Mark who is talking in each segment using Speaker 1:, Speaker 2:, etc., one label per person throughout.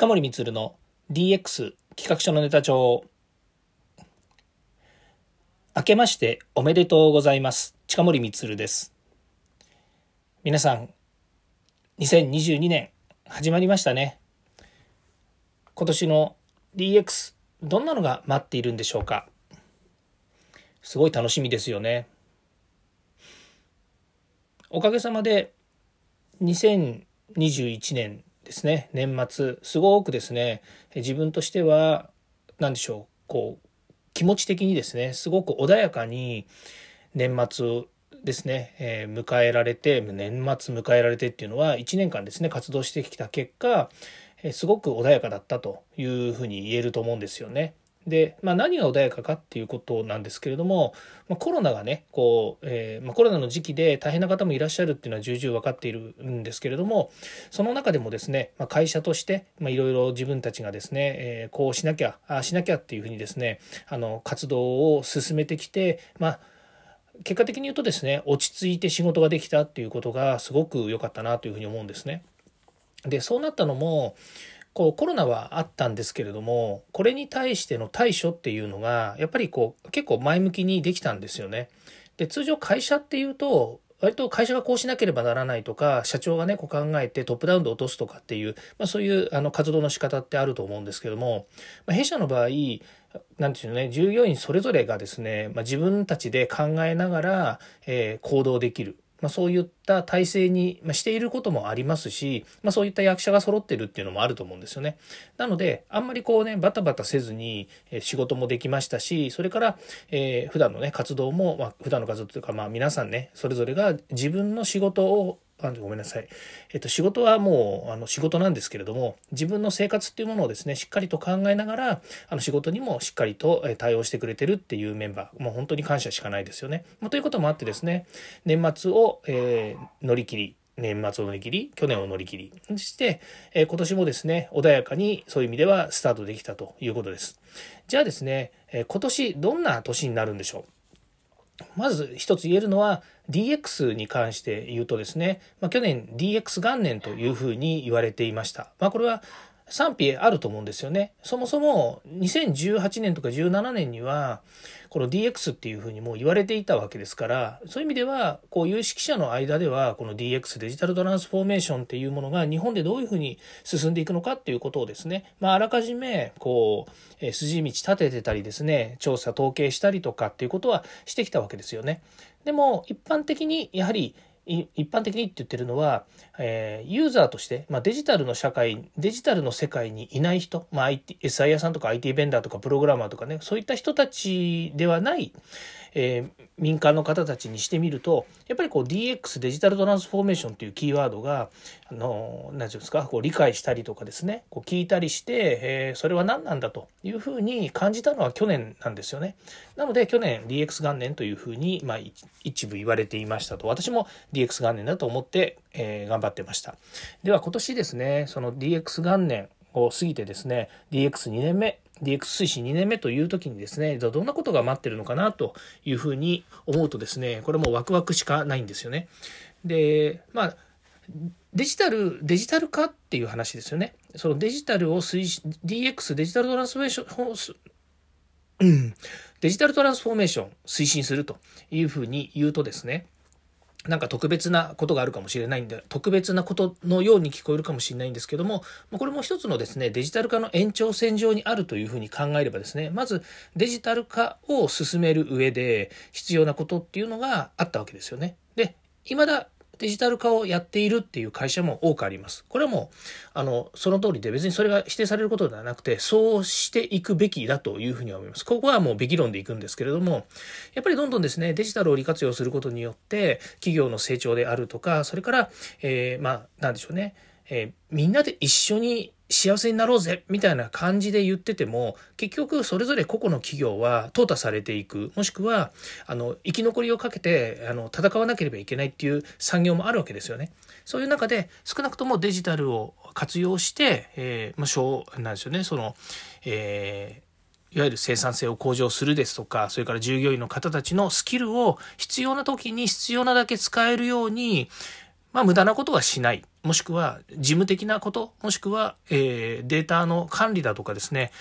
Speaker 1: 近森光の DX 企画書のネタ帳明けましておめでとうございます。近森光です。皆さん2022年始まりましたね。今年の DX どんなのが待っているんでしょうか。すごい楽しみですよね。おかげさまで2021年ですね。年末。すごくですね。自分としては何でしょう。こう気持ち的にですね。すごく穏やかに年末ですね、えー、迎えられて年末迎えられてっていうのは1年間ですね活動してきた結果えすごく穏やかだったというふうに言えると思うんですよね。で、まあ、何が穏やかかっていうことなんですけれども、まあ、コロナがねこう、えー、まあ、コロナの時期で大変な方もいらっしゃるっていうのは重々分かっているんですけれどもその中でもですね、ま会社としていろいろ自分たちがですね、えー、こうしなきゃああしなきゃっていうふうにですねあの活動を進めてきてまあ結果的に言うとですね落ち着いて仕事ができたっていうことがすごく良かったなというふうに思うんですね。でそうなったのもこうコロナはあったんですけれどもこれに対しての対処っていうのがやっぱりこう結構前向きにできたんですよね。で通常会社っていうと割と会社がこうしなければならないとか社長がねこう考えてトップダウンで落とすとかっていう、まあ、そういうあの活動の仕方ってあると思うんですけども、まあ、弊社の場合なんていうのね従業員それぞれがですね、まあ、自分たちで考えながら、えー、行動できるまあ、そういった体制にしていることもありますし、まあ、そういった役者が揃ってるっていうのもあると思うんですよね。なのであんまりこうねバタバタせずに仕事もできましたしそれから、えー、普段のね活動も、まあ、普段の活動というか、まあ、皆さんねそれぞれが自分の仕事をあごめんなさい。えっと、仕事はもう、あの、仕事なんですけれども、自分の生活っていうものをですね、しっかりと考えながら、あの、仕事にもしっかりと対応してくれてるっていうメンバー、もう本当に感謝しかないですよね。まあ、ということもあってですね、年末を、えー、乗り切り、年末を乗り切り、去年を乗り切り、そして、えー、今年もですね、穏やかにそういう意味ではスタートできたということです。じゃあですね、えー、今年どんな年になるんでしょう？まず一つ言えるのは DX に関して言うとですね、まあ、去年 DX 元年というふうに言われていました。まあ、これは賛否あると思うんですよね。そもそも2018年とか17年にはこの DX っていうふうにもう言われていたわけですからそういう意味ではこう有識者の間ではこの DX デジタルトランスフォーメーションっていうものが日本でどういうふうに進んでいくのかっていうことをですね、まあ、あらかじめこう、え筋道立ててたりですね調査統計したりとかっていうことはしてきたわけですよね。でも一般的にやはり一般的にって言ってるのは、えー、ユーザーとして、まあ、デジタルの社会デジタルの世界にいない人、まあ、IT SI 屋さんとか IT ベンダーとかプログラマーとかねそういった人たちではない、えー、民間の方たちにしてみるとやっぱりこう DX デジタルトランスフォーメーションというキーワードがあの何て言うんですかこう理解したりとかですねこう聞いたりして、えー、それは何なんだというふうに感じたのは去年なんですよね。なので去年 DX 元年というふうに、まあ、一部言われていましたと私も DX 元年だと思って、えー、頑張ってました。では今年ですねその DX 元年を過ぎてですね DX2 年目 DX 推進2年目という時にですね、どんなことが待ってるのかなというふうに思うとですね、これもワクワクしかないんですよね。で、まあ、デジタル、デジタル化っていう話ですよね。そのデジタルを推進、DX、デジタルトランスフォーメーション、デジタルトランスフォーメーション推進するというふうに言うとですね、なんか特別なことがあるかもしれないんで、特別なことのように聞こえるかもしれないんですけども、これも一つのですね、デジタル化の延長線上にあるというふうに考えればですね、まずデジタル化を進める上で必要なことっていうのがあったわけですよね。で、未だデジタル化をやっているっていう会社も多くあります。これはもう、あの、その通りで別にそれが否定されることではなくて、そうしていくべきだというふうに思います。ここはもうべき論でいくんですけれども、やっぱりどんどんですね、デジタルを利活用することによって、企業の成長であるとか、それから、えー、まあ、なんでしょうね、えー、みんなで一緒に幸せになろうぜみたいな感じで言ってても結局それぞれ個々の企業は淘汰されていくもしくはあの生き残りをかけてあの戦わなければいけないっていう産業もあるわけですよね。そういう中で少なくともデジタルを活用して、えー、まあ、小なんですよねその、えー、いわゆる生産性を向上するですとか、それから従業員の方たちのスキルを必要な時に必要なだけ使えるように、まあ無駄なことはしない。もしくは事務的なこと、もしくは、えー、データの管理だとかですね、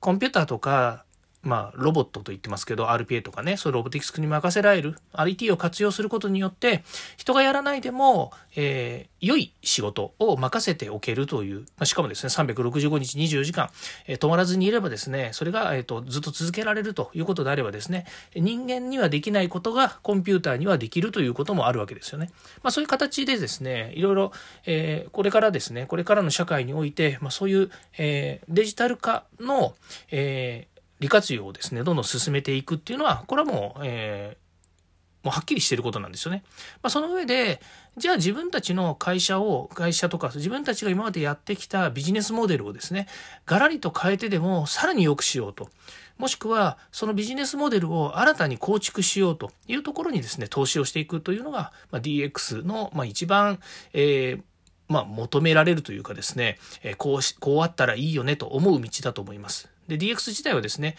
Speaker 1: コンピューターとかまあ、ロボットと言ってますけど、RPA とかね、そういうロボティクスに任せられる、IT を活用することによって、人がやらないでも、えー、良い仕事を任せておけるという、まあ、しかもですね、365日24時間、えー、止まらずにいればですね、それが、えーと、ずっと続けられるということであればですね、人間にはできないことがコンピューターにはできるということもあるわけですよね。まあ、そういう形でですね、いろいろ、えー、これからですね、これからの社会において、まあ、そういう、え、デジタル化の、えー利活用をですね、どんどん進めていくっていうのは、これはもう、えー、もうはっきりしていることなんですよね。まあ、その上で、じゃあ自分たちの会社を、会社とか、自分たちが今までやってきたビジネスモデルをですね、ガラリと変えてでもさらに良くしようと。もしくは、そのビジネスモデルを新たに構築しようというところにですね、投資をしていくというのが、まあ、DX の、まあ、一番、えー、まあ、求められるというかですね、え、こうし、こうあったらいいよねと思う道だと思います。で、DX 自体はですね、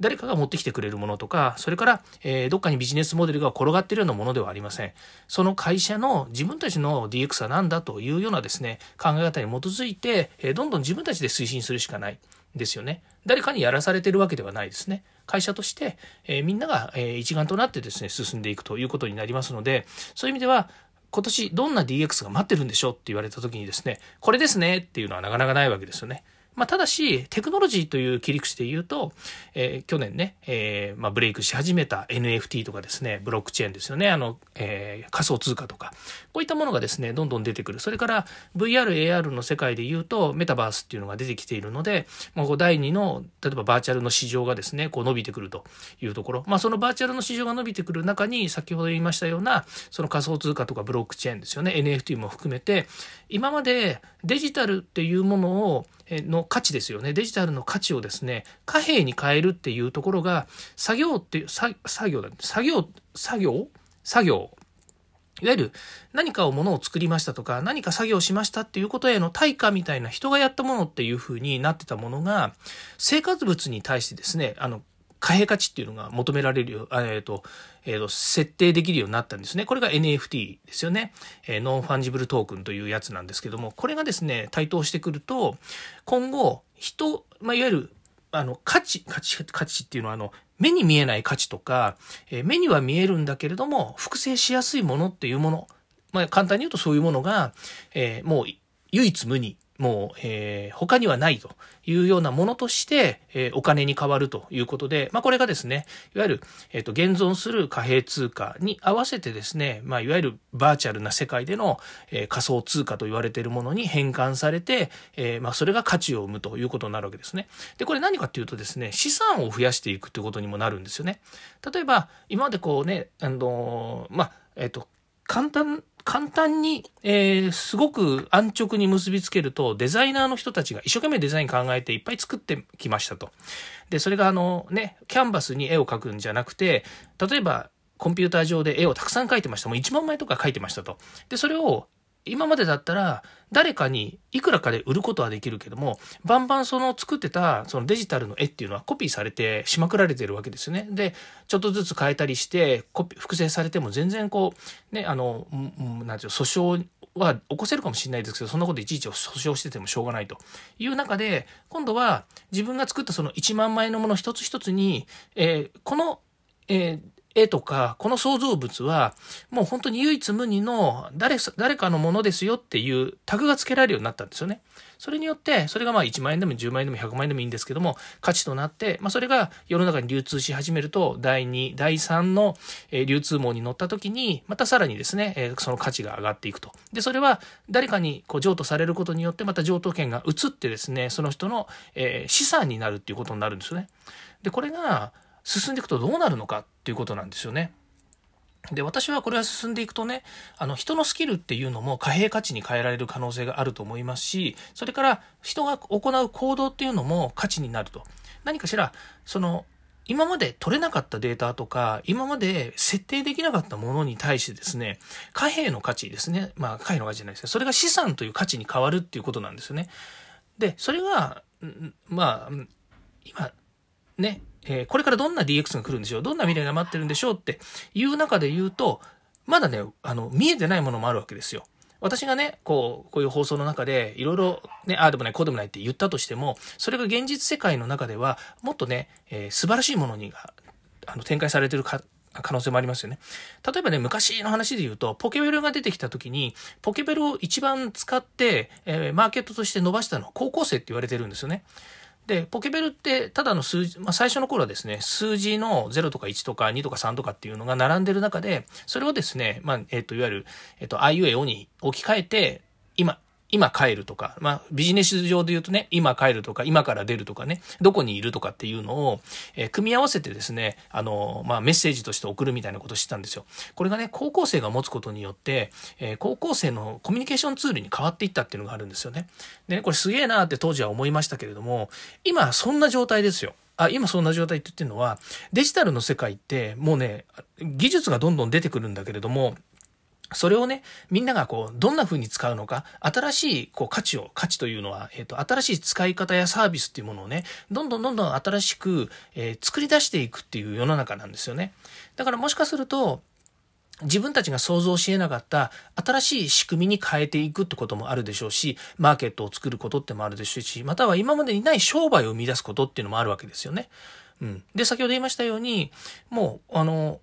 Speaker 1: 誰かが持ってきてくれるものとか、それから、えー、どっかにビジネスモデルが転がっているようなものではありません。その会社の自分たちの DX は何だというようなですね、考え方に基づいて、えー、どんどん自分たちで推進するしかないですよね。誰かにやらされてるわけではないですね。会社として、えー、みんなが、え一丸となってですね、進んでいくということになりますので、そういう意味では、今年どんな DX が待ってるんでしょうって言われた時にですね、これですねっていうのはなかなかないわけですよね。まあ、ただし、テクノロジーという切り口で言うと、えー、去年ね、えー、まあ、ブレイクし始めた NFT とかですね、ブロックチェーンですよね、あの、えー、仮想通貨とか、こういったものがですね、どんどん出てくる。それから、VR、AR の世界で言うと、メタバースっていうのが出てきているので、まあ、こう第2の、例えばバーチャルの市場がですね、こう伸びてくるというところ。まあ、そのバーチャルの市場が伸びてくる中に、先ほど言いましたような、その仮想通貨とかブロックチェーンですよね、NFT も含めて、今までデジタルっていうものを、の価値ですよね。デジタルの価値をですね、貨幣に変えるっていうところが、作業っていう、作業だ、作業、作業？作業。いわゆる何かをものを作りましたとか、何か作業しましたっていうことへの対価みたいな人がやったものっていうふうになってたものが、成果物に対してですね、あの、貨幣価値っていうのが求められるよ、えっ、と、えっ、と、設定できるようになったんですね。これが NFT ですよね。え、 non-fungible token というやつなんですけども、これがですね、台頭してくると、今後、人、まあ、いわゆる、あの、価値、価値、価値っていうのは、あの、目に見えない価値とか、え、目には見えるんだけれども、複製しやすいものっていうもの、まあ、簡単に言うとそういうものが、え、もう唯一無二もう、えー、他にはないというようなものとして、えー、お金に変わるということで、まあ、これがですね、いわゆる、えっ、ー、と、現存する貨幣通貨に合わせてですね、まあ、いわゆるバーチャルな世界での、えー、仮想通貨と言われているものに変換されて、えー、まあ、それが価値を生むということになるわけですね。で、これ何かっていうとですね、資産を増やしていくということにもなるんですよね。例えば、今までこうね、あのまあ、えっ、と、簡単簡単に、えー、すごく安直に結びつけると、デザイナーの人たちが一生懸命デザイン考えていっぱい作ってきましたと。で、それがあのね、キャンバスに絵を描くんじゃなくて、例えばコンピューター上で絵をたくさん描いてました。もう1万枚とか描いてましたと。で、それを今までだったら誰かにいくらかで売ることはできるけども、バンバンその作ってたそのデジタルの絵っていうのはコピーされてしまくられてるわけですよね。で、ちょっとずつ変えたりしてコピー、複製されても全然こう、ね、あの、なんていう訴訟は起こせるかもしれないですけど、そんなこといちいち訴訟しててもしょうがないという中で、今度は自分が作ったその1万枚のもの一つ一つに、えー、この、えー、絵とか、この創造物は、もう本当に唯一無二の誰、誰かのものですよっていうタグが付けられるようになったんですよね。それによって、それがまあ1万円でも10万円でも100万円でもいいんですけども、価値となって、まあそれが世の中に流通し始めると、第2、第3の流通網に乗った時に、またさらにですね、その価値が上がっていくと。で、それは誰かにこう譲渡されることによって、また譲渡権が移ってですね、その人の資産になるっていうことになるんですよね。で、これが、進んでいくとどうなるのかっていうことなんですよね。で、私はこれは進んでいくとね、あの、人のスキルっていうのも貨幣価値に変えられる可能性があると思いますし、それから人が行う行動っていうのも価値になると。何かしら、その、今まで取れなかったデータとか、今まで設定できなかったものに対してですね、貨幣の価値ですね。まあ、貨幣の価値じゃないですね。それが資産という価値に変わるっていうことなんですよね。で、それが、まあ、今、ね、えー、これからどんな DX が来るんでしょう？どんな未来が待ってるんでしょうっていう中で言うと、まだね、あの、見えてないものもあるわけですよ。私がね、こう、こういう放送の中で、いろいろね、ああでもない、こうでもないって言ったとしても、それが現実世界の中では、もっとね、えー、素晴らしいものにがあの展開されてるか可能性もありますよね。例えばね、昔の話で言うと、ポケベルが出てきた時に、ポケベルを一番使って、えー、マーケットとして伸ばしたのは高校生って言われてるんですよね。で、ポケベルってただの数字、まあ、最初の頃はですね、数字の0とか1とか2とか3とかっていうのが並んでる中で、それをですね、まあ、えっ、ー、と、いわゆる、えっ、ー、と、IUAO に置き換えて、今、今帰るとか、まあ、ビジネス上で言うとね、今帰るとか、今から出るとかね、どこにいるとかっていうのを、えー、組み合わせてですね、あの、まあ、メッセージとして送るみたいなことをしたんですよ。これがね、高校生が持つことによって、えー、高校生のコミュニケーションツールに変わっていったっていうのがあるんですよね。でね、これすげえなって当時は思いましたけれども、今そんな状態ですよ。あ今そんな状態って言ってるのはデジタルの世界ってもうね技術がどんどん出てくるんだけれどもそれをね、みんながこう、どんな風に使うのか、新しいこう価値を、価値というのは、えっ、ー、と、新しい使い方やサービスっていうものをね、どんどんどんどん新しく、えー、作り出していくっていう世の中なんですよね。だからもしかすると、自分たちが想像し得なかった新しい仕組みに変えていくってこともあるでしょうし、マーケットを作ることってもあるでしょうし、または今までにない商売を生み出すことっていうのもあるわけですよね。うん。で、先ほど言いましたように、もう、あの、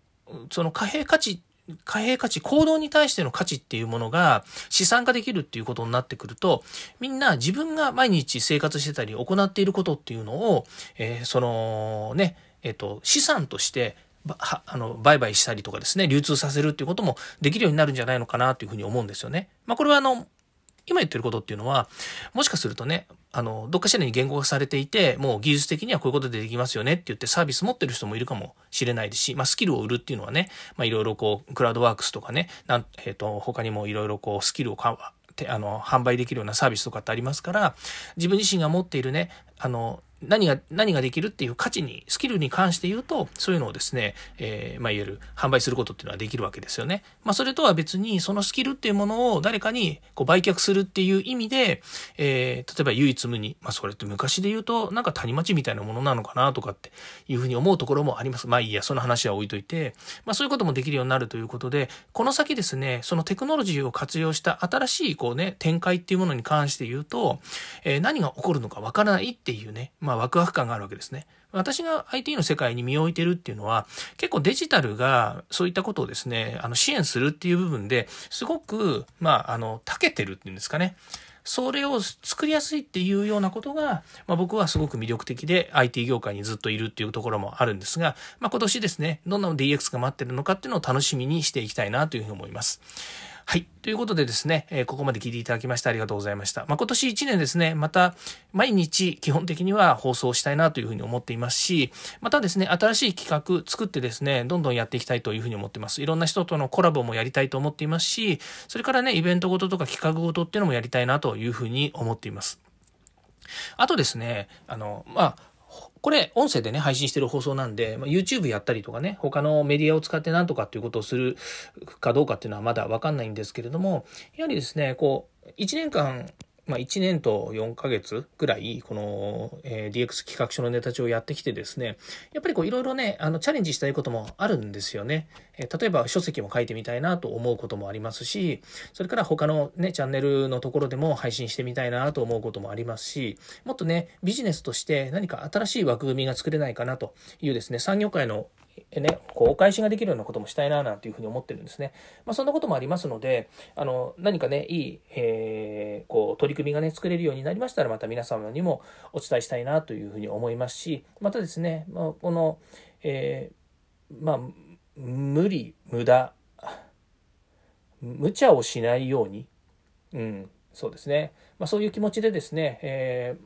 Speaker 1: その貨幣価値貨幣価値、行動に対しての価値っていうものが資産化できるっていうことになってくると、みんな自分が毎日生活してたり行っていることっていうのを、えー、そのね、えっ、ー、と、資産としてはあの売買したりとかですね流通させるっていうこともできるようになるんじゃないのかなというふうに思うんですよね。まあ、これはあの今言ってることっていうのはもしかするとねあの、どっかしらに言語化されていて、もう技術的にはこういうことでできますよねって言ってサービス持ってる人もいるかもしれないですし、まあ、スキルを売るっていうのはね、まあ、いろいろこう、クラウドワークスとかね、なん、えっ、ー、と、他にもいろいろこう、スキルをか、あの、販売できるようなサービスとかってありますから、自分自身が持っているね、あの、何が、何ができるっていう価値に、スキルに関して言うと、そういうのをですね、えー、まあ、いわゆる販売することっていうのはできるわけですよね。まあ、それとは別に、そのスキルっていうものを誰かにこう売却するっていう意味で、えー、例えば唯一無二、まあ、それって昔で言うと、なんか谷町みたいなものなのかなとかっていうふうに思うところもあります。まあ、いいや、その話は置いといて、まあ、そういうこともできるようになるということで、この先ですね、そのテクノロジーを活用した新しいこうね、展開っていうものに関して言うと、えー、何が起こるのかわからないっていうね、まあ、まワクワク感があるわけですね。私が IT の世界に身を置いてるっていうのは、結構デジタルがそういったことをですね、あの支援するっていう部分ですごく、まあ、あの、長けてるっていうんですかね。それを作りやすいっていうようなことが、まあ、僕はすごく魅力的で IT 業界にずっといるっていうところもあるんですが、まあ、今年ですね、どんな DX が待ってるのかっていうのを楽しみにしていきたいなというふうに思います。はい。ということでですね、え、ここまで聞いていただきましてありがとうございました。まあ、今年1年ですね、また毎日基本的には放送したいなというふうに思っていますし、またですね、新しい企画作ってですね、どんどんやっていきたいというふうに思っています。いろんな人とのコラボもやりたいと思っていますし、それからね、イベントごととか企画ごとっていうのもやりたいなというふうに思っています。あとですね、あの、まあ、これ、音声でね、配信してる放送なんで、ま、YouTube やったりとかね、他のメディアを使って何とかっていうことをするかどうかっていうのはまだわかんないんですけれども、やはりですね、こう、1年間まあ、1年と4ヶ月ぐらい、この、え、DX 企画書のネタ帳をやってきてですね、やっぱりこういろいろね、あの、チャレンジしたいこともあるんですよね。え、例えば書籍も書いてみたいなと思うこともありますし、それから他のね、チャンネルのところでも配信してみたいなと思うこともありますし、もっとね、ビジネスとして何か新しい枠組みが作れないかなというですね、産業界のね、こうお返しができるようなこともしたいななんていうふうに思ってるんですね。まあ、そんなこともありますので、あの何かね、いい、えー、こう取り組みがね、作れるようになりましたら、また皆様にもお伝えしたいなというふうに思いますし、またですね、まあ、この、えー、まあ、無理、無駄、無茶をしないように、うん、そうですね、まあ、そういう気持ちでですね、え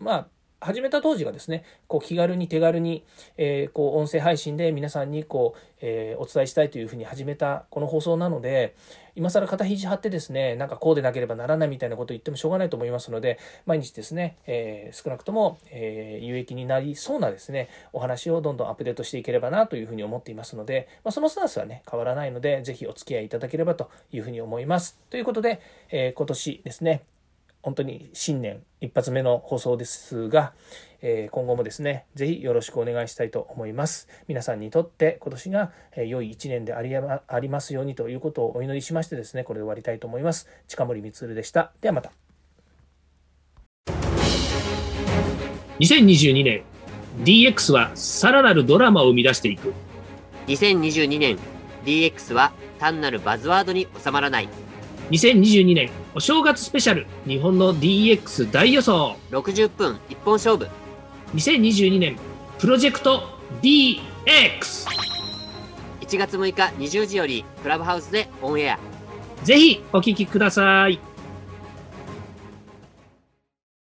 Speaker 1: ー、まあ、始めた当時がですね、こう気軽に手軽に、えー、こう音声配信で皆さんにこう、えー、お伝えしたいというふうに始めたこの放送なので、今更肩肘張ってですね、なんかこうでなければならないみたいなことを言ってもしょうがないと思いますので、毎日ですね、えー、少なくとも、え有益になりそうなですね、お話をどんどんアップデートしていければなというふうに思っていますので、まあ、そのスタンスはね、変わらないので、ぜひお付き合いいただければというふうに思います。ということで、え今年ですね、本当に新年一発目の放送ですが、えー、今後もですね、ぜひよろしくお願いしたいと思います。皆さんにとって今年が良い一年でありありますようにということをお祈りしましてですね、これで終わりたいと思います。近森光でした。ではまた。
Speaker 2: 2022年 DX はさらなるドラマを生み出していく。
Speaker 3: 2022年 DX は単なるバズワードに収まらない。
Speaker 2: 2022年お正月スペシャル日本の DX 大予想。
Speaker 3: 60分一本勝負。
Speaker 2: 2022年プロジェクト DX1
Speaker 3: 月6日20時よりクラブハウスでオンエア。
Speaker 2: ぜひお聞きください